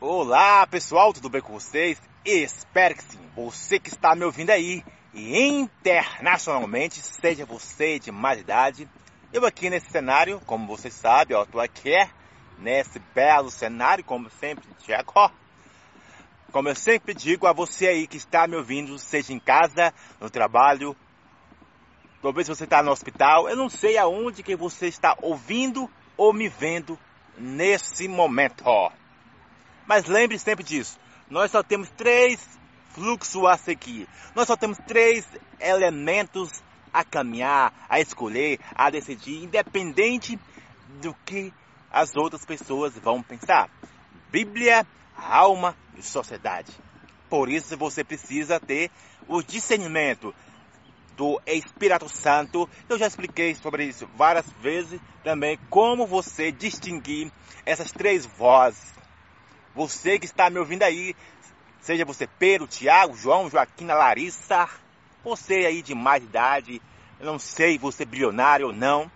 Olá pessoal, tudo bem com vocês? Espero que sim. Você que está me ouvindo aí e internacionalmente, seja você de mais idade, eu aqui nesse cenário, como você sabe, eu estou aqui nesse belo cenário, como sempre, Tiago. Como eu sempre digo a você aí que está me ouvindo, seja em casa, no trabalho, talvez você está no hospital, eu não sei aonde que você está ouvindo ou me vendo nesse momento. Mas lembre sempre disso. Nós só temos três fluxos a seguir. Nós só temos três elementos a caminhar, a escolher, a decidir, independente do que as outras pessoas vão pensar. Bíblia, alma e sociedade. Por isso você precisa ter o discernimento do Espírito Santo. Eu já expliquei sobre isso várias vezes também como você distinguir essas três vozes você que está me ouvindo aí, seja você Pedro, Tiago, João, Joaquina, Larissa, você aí de mais idade, eu não sei você bilionário ou não,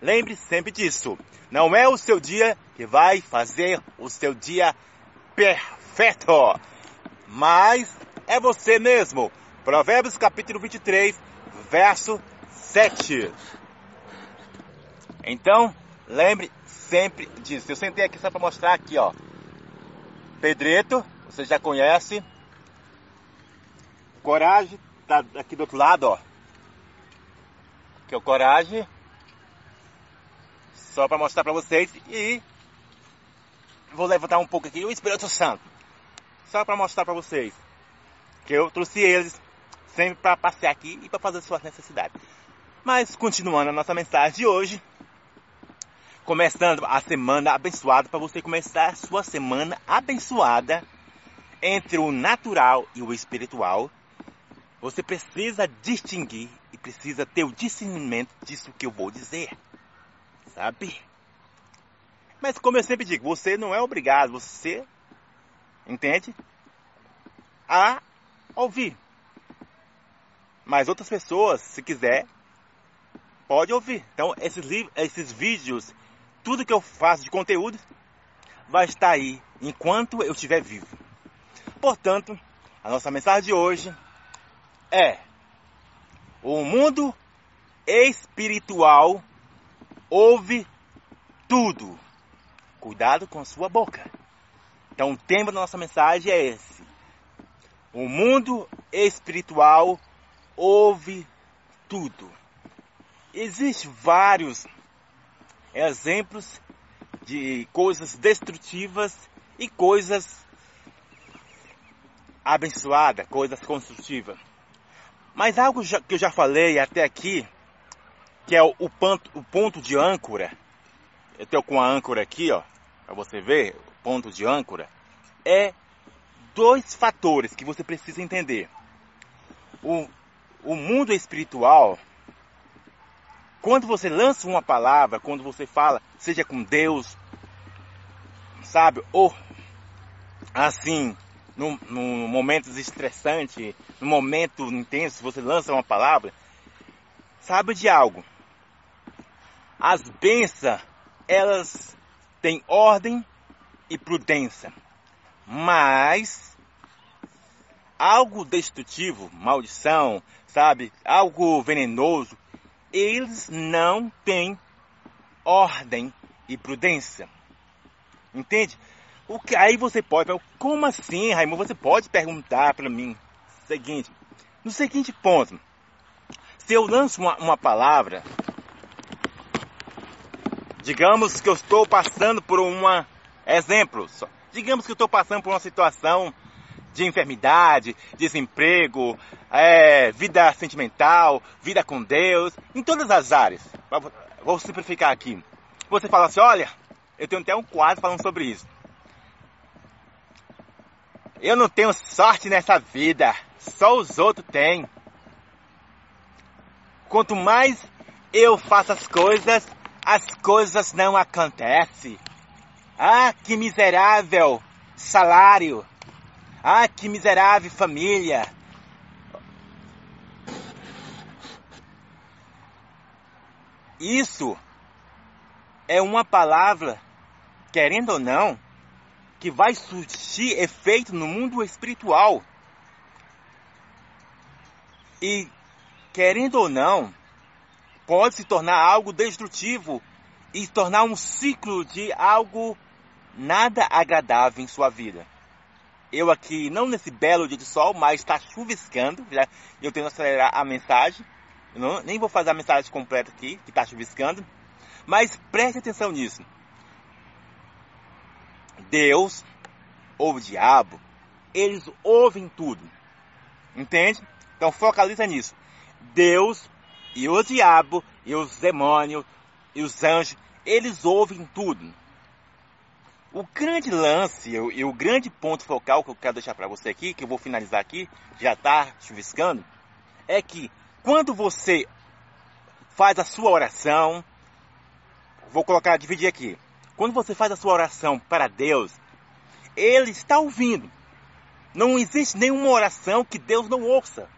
lembre sempre disso. Não é o seu dia que vai fazer o seu dia perfeito, mas é você mesmo. Provérbios capítulo 23, verso 7. Então, lembre sempre disso. Eu sentei aqui só para mostrar aqui, ó. Pedreto, você já conhece. Coragem, tá aqui do outro lado, ó. Que é o Coragem. Só para mostrar para vocês e vou levantar um pouco aqui o Espírito Santo. Só para mostrar para vocês que eu trouxe eles sempre para passear aqui e para fazer suas necessidades. Mas continuando a nossa mensagem de hoje, começando a semana abençoada para você começar a sua semana abençoada entre o natural e o espiritual. Você precisa distinguir e precisa ter o discernimento disso que eu vou dizer. Sabe? Mas como eu sempre digo, você não é obrigado, você entende? A ouvir. Mas outras pessoas, se quiser, pode ouvir. Então, esses, esses vídeos tudo que eu faço de conteúdo vai estar aí enquanto eu estiver vivo. Portanto, a nossa mensagem de hoje é: o mundo espiritual ouve tudo. Cuidado com sua boca. Então, o tema da nossa mensagem é esse: o mundo espiritual ouve tudo. Existem vários exemplos de coisas destrutivas e coisas abençoadas, coisas construtivas. Mas algo que eu já falei até aqui, que é o ponto, o ponto de âncora, eu estou com a âncora aqui, ó, para você ver, o ponto de âncora, é dois fatores que você precisa entender. O, o mundo espiritual quando você lança uma palavra, quando você fala, seja com Deus, sabe, ou assim, num, num momentos estressantes, num momento intenso, você lança uma palavra, sabe de algo. As bênçãos, elas têm ordem e prudência, mas algo destrutivo, maldição, sabe, algo venenoso, eles não têm ordem e prudência. Entende? O que aí você pode, como assim, Raimundo? Você pode perguntar para mim seguinte, no seguinte ponto. Se eu lanço uma, uma palavra, digamos que eu estou passando por uma exemplo, digamos que eu estou passando por uma situação de enfermidade, desemprego, é, vida sentimental, vida com Deus, em todas as áreas. Vou simplificar aqui. Você fala assim, olha, eu tenho até um quadro falando sobre isso. Eu não tenho sorte nessa vida, só os outros têm. Quanto mais eu faço as coisas, as coisas não acontecem. Ah, que miserável salário. Ah, que miserável família! Isso é uma palavra, querendo ou não, que vai surgir efeito no mundo espiritual. E, querendo ou não, pode se tornar algo destrutivo e tornar um ciclo de algo nada agradável em sua vida. Eu aqui, não nesse belo dia de sol, mas está chuviscando. Já, eu tenho que acelerar a mensagem. Eu não, nem vou fazer a mensagem completa aqui, que está chuviscando. Mas preste atenção nisso. Deus ou o diabo, eles ouvem tudo. Entende? Então focaliza nisso. Deus e o diabo e os demônios e os anjos, eles ouvem tudo. O grande lance e o grande ponto focal que eu quero deixar para você aqui, que eu vou finalizar aqui, já está chuviscando, é que quando você faz a sua oração, vou colocar, dividir aqui. Quando você faz a sua oração para Deus, Ele está ouvindo. Não existe nenhuma oração que Deus não ouça.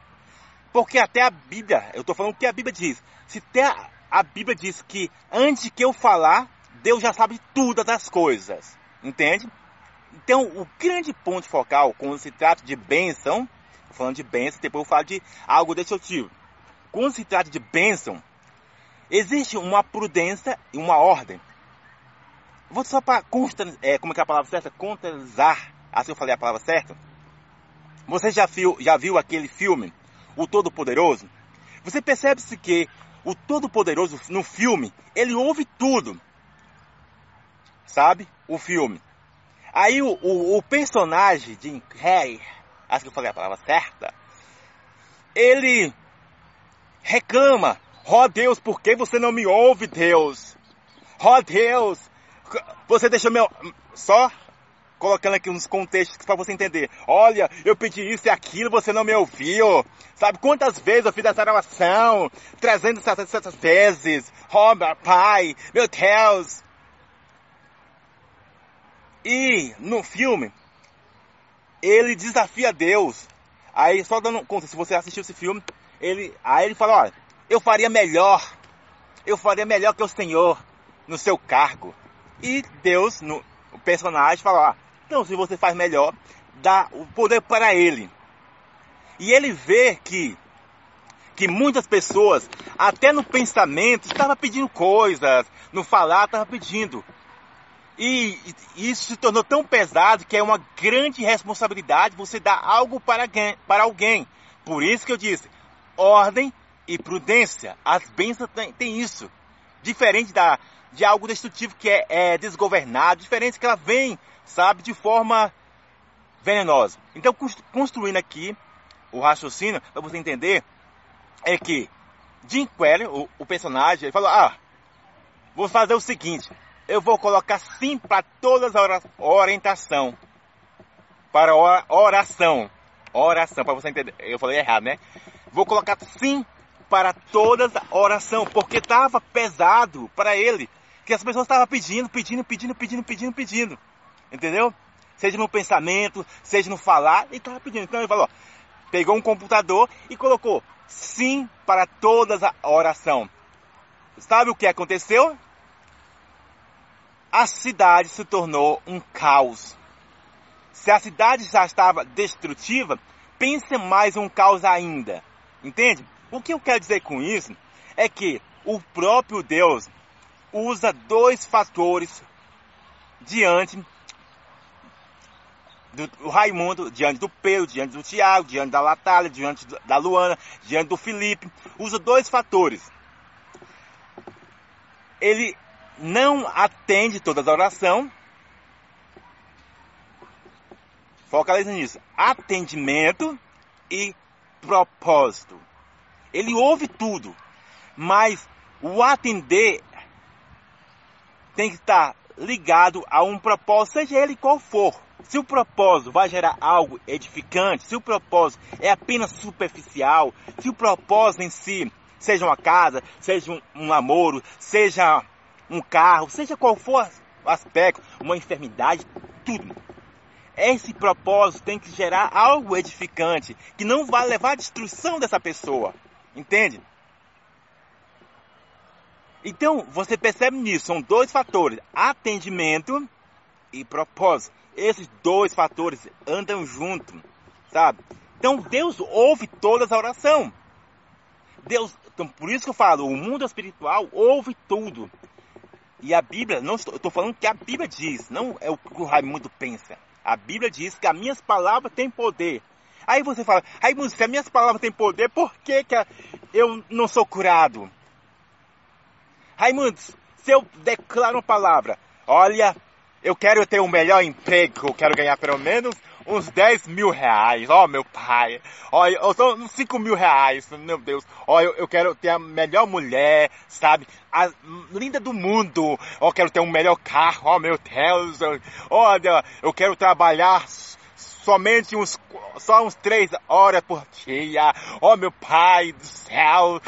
Porque até a Bíblia, eu estou falando o que a Bíblia diz. Se até a Bíblia diz que antes que eu falar, Deus já sabe todas as coisas. Entende? Então, o grande ponto focal, quando se trata de bênção, falando de bênção, depois eu falo de algo destrutivo. Quando se trata de bênção, existe uma prudência e uma ordem. Vou só para é, como é é a palavra certa? Contextualizar, assim eu falei a palavra certa. Você já viu, já viu aquele filme, O Todo-Poderoso? Você percebe-se que o Todo-Poderoso no filme, ele ouve tudo. Sabe? O filme. Aí o, o, o personagem de Harry, acho que eu falei a palavra certa, ele reclama. Ó oh, Deus, por que você não me ouve, Deus? Ó oh, Deus, você deixou meu. Só colocando aqui uns contextos para você entender. Olha, eu pedi isso e aquilo, você não me ouviu. Sabe quantas vezes eu fiz essa oração? 360 vezes. Oh, meu pai, meu Deus. E no filme, ele desafia Deus. Aí, só dando conta, se você assistiu esse filme, ele, aí ele fala, olha, eu faria melhor, eu faria melhor que o Senhor no seu cargo. E Deus, no, o personagem, fala, ó, então se você faz melhor, dá o poder para ele. E ele vê que que muitas pessoas, até no pensamento, estavam pedindo coisas, no falar estavam pedindo. E, isso se tornou tão pesado que é uma grande responsabilidade você dar algo para, para alguém. Por isso que eu disse, ordem e prudência. As bênçãos têm, têm isso. Diferente da, de algo destrutivo que é, é desgovernado, diferente que ela vem, sabe, de forma venenosa. Então, construindo aqui o raciocínio, para você entender, é que Jim Queller, o, o personagem, ele falou, ah, vou fazer o seguinte, eu vou colocar sim para todas as orientação. Para oração. Oração, para você entender. Eu falei errado, né? Vou colocar sim para todas a oração, porque estava pesado para ele. Que as pessoas estavam pedindo, pedindo, pedindo, pedindo, pedindo, pedindo. Entendeu? Seja no pensamento, seja no falar, ele estava pedindo. Então ele falou, pegou um computador e colocou sim para todas a oração. Sabe o que aconteceu? A cidade se tornou um caos. Se a cidade já estava destrutiva, pense mais um caos ainda. Entende? O que eu quero dizer com isso é que o próprio Deus usa dois fatores diante do Raimundo, diante do Pedro, diante do Tiago, diante da Latália, diante da Luana, diante do Felipe. Usa dois fatores. Ele não atende todas as orações. Focaliza nisso. Atendimento e propósito. Ele ouve tudo, mas o atender tem que estar ligado a um propósito, seja ele qual for. Se o propósito vai gerar algo edificante, se o propósito é apenas superficial, se o propósito em si seja uma casa, seja um, um namoro, seja um carro, seja qual for o aspecto, uma enfermidade, tudo. Esse propósito tem que gerar algo edificante, que não vai levar à destruição dessa pessoa. Entende? Então, você percebe nisso, são dois fatores: atendimento e propósito. Esses dois fatores andam juntos, sabe? Então Deus ouve todas a oração. Deus, então por isso que eu falo, o mundo espiritual ouve tudo. E a Bíblia, não estou, estou falando que a Bíblia diz, não é o que o Raimundo pensa. A Bíblia diz que as minhas palavras têm poder. Aí você fala, Raimundo, se as minhas palavras têm poder, por que, que eu não sou curado? Raimundo, se eu declaro uma palavra, olha, eu quero ter um melhor emprego, eu quero ganhar pelo menos uns 10 mil reais. Ó, oh, meu pai. Ó, sou uns 5 mil reais, meu Deus. Ó, eu, eu quero ter a melhor mulher, sabe? A linda do mundo. Ó, eu quero ter um melhor carro. Ó, meu Deus. Olha, eu quero trabalhar somente uns, só uns 3 horas por dia. Ó, meu pai do céu.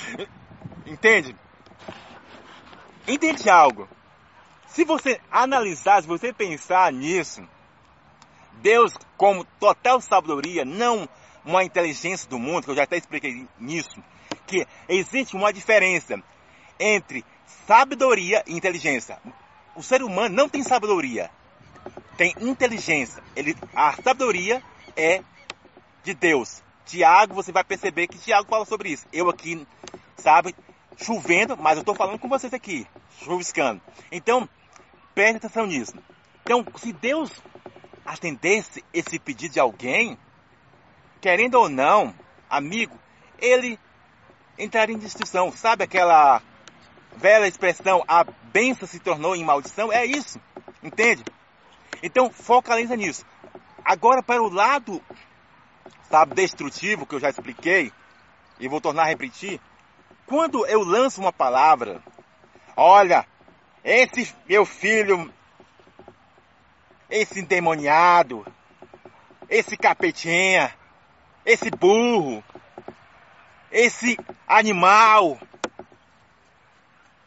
Entende? Entende algo? Se você analisar, se você pensar nisso, Deus, como total sabedoria, não uma inteligência do mundo, que eu já até expliquei nisso, que existe uma diferença entre sabedoria e inteligência. O ser humano não tem sabedoria, tem inteligência. Ele, a sabedoria é de Deus. Tiago, você vai perceber que Tiago fala sobre isso. Eu aqui, sabe, chovendo, mas eu estou falando com vocês aqui, chuviscando. Então, preste atenção nisso. Então, se Deus atendesse esse pedido de alguém, querendo ou não, amigo, ele entraria em destruição. Sabe aquela velha expressão, a benção se tornou em maldição? É isso, entende? Então, focaliza nisso. Agora, para o lado, sabe, destrutivo, que eu já expliquei, e vou tornar a repetir, quando eu lanço uma palavra, olha, esse meu filho esse endemoniado, esse capetinha, esse burro, esse animal.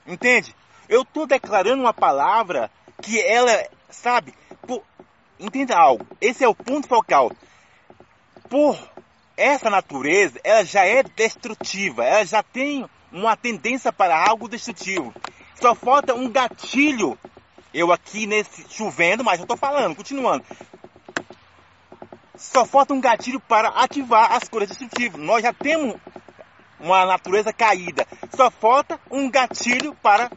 Entende? Eu estou declarando uma palavra que ela, sabe, por, entenda algo, esse é o ponto focal. Por essa natureza, ela já é destrutiva, ela já tem uma tendência para algo destrutivo. Só falta um gatilho eu aqui nesse chovendo, mas eu tô falando, continuando. Só falta um gatilho para ativar as cores destrutivas. Nós já temos uma natureza caída. Só falta um gatilho para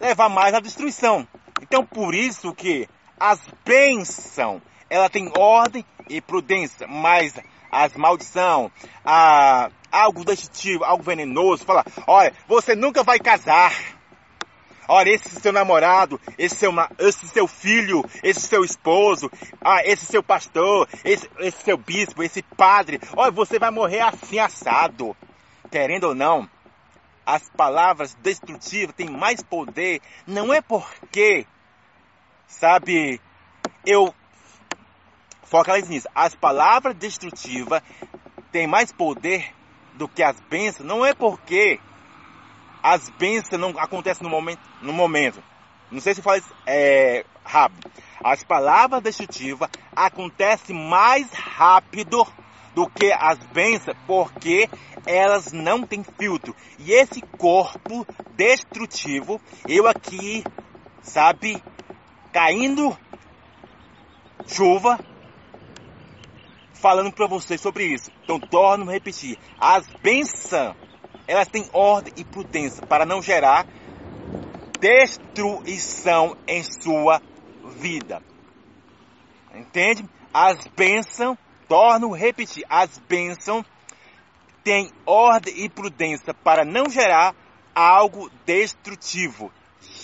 levar mais à destruição. Então por isso que as bênçãos, ela tem ordem e prudência, mas as maldição, a, algo destrutivo, algo venenoso, fala, olha, você nunca vai casar. Olha, esse seu namorado, esse seu, esse seu filho, esse seu esposo, ah, esse seu pastor, esse, esse seu bispo, esse padre, olha, você vai morrer assim assado. Querendo ou não, as palavras destrutivas têm mais poder, não é porque, sabe, eu focalizo nisso. As palavras destrutivas têm mais poder do que as bênçãos, não é porque as bênçãos não acontecem no momento. No momento. Não sei se faz é, rápido. As palavras destrutivas acontecem mais rápido do que as bênçãos, porque elas não têm filtro. E esse corpo destrutivo, eu aqui, sabe, caindo chuva, falando para vocês sobre isso. Então, torno a repetir: as bênçãos elas têm ordem e prudência para não gerar destruição em sua vida. Entende? As bênçãos, torno a repetir, as bênçãos têm ordem e prudência para não gerar algo destrutivo.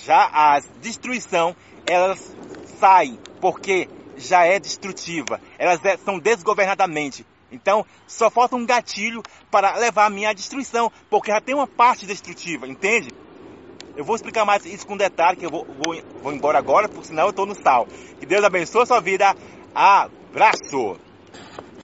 Já as destruição, elas saem porque já é destrutiva. Elas é, são desgovernadamente. Então, só falta um gatilho para levar a minha destruição, porque já tem uma parte destrutiva, entende? Eu vou explicar mais isso com detalhe, que eu vou, vou, vou embora agora, porque senão eu estou no sal. Que Deus abençoe a sua vida. Abraço!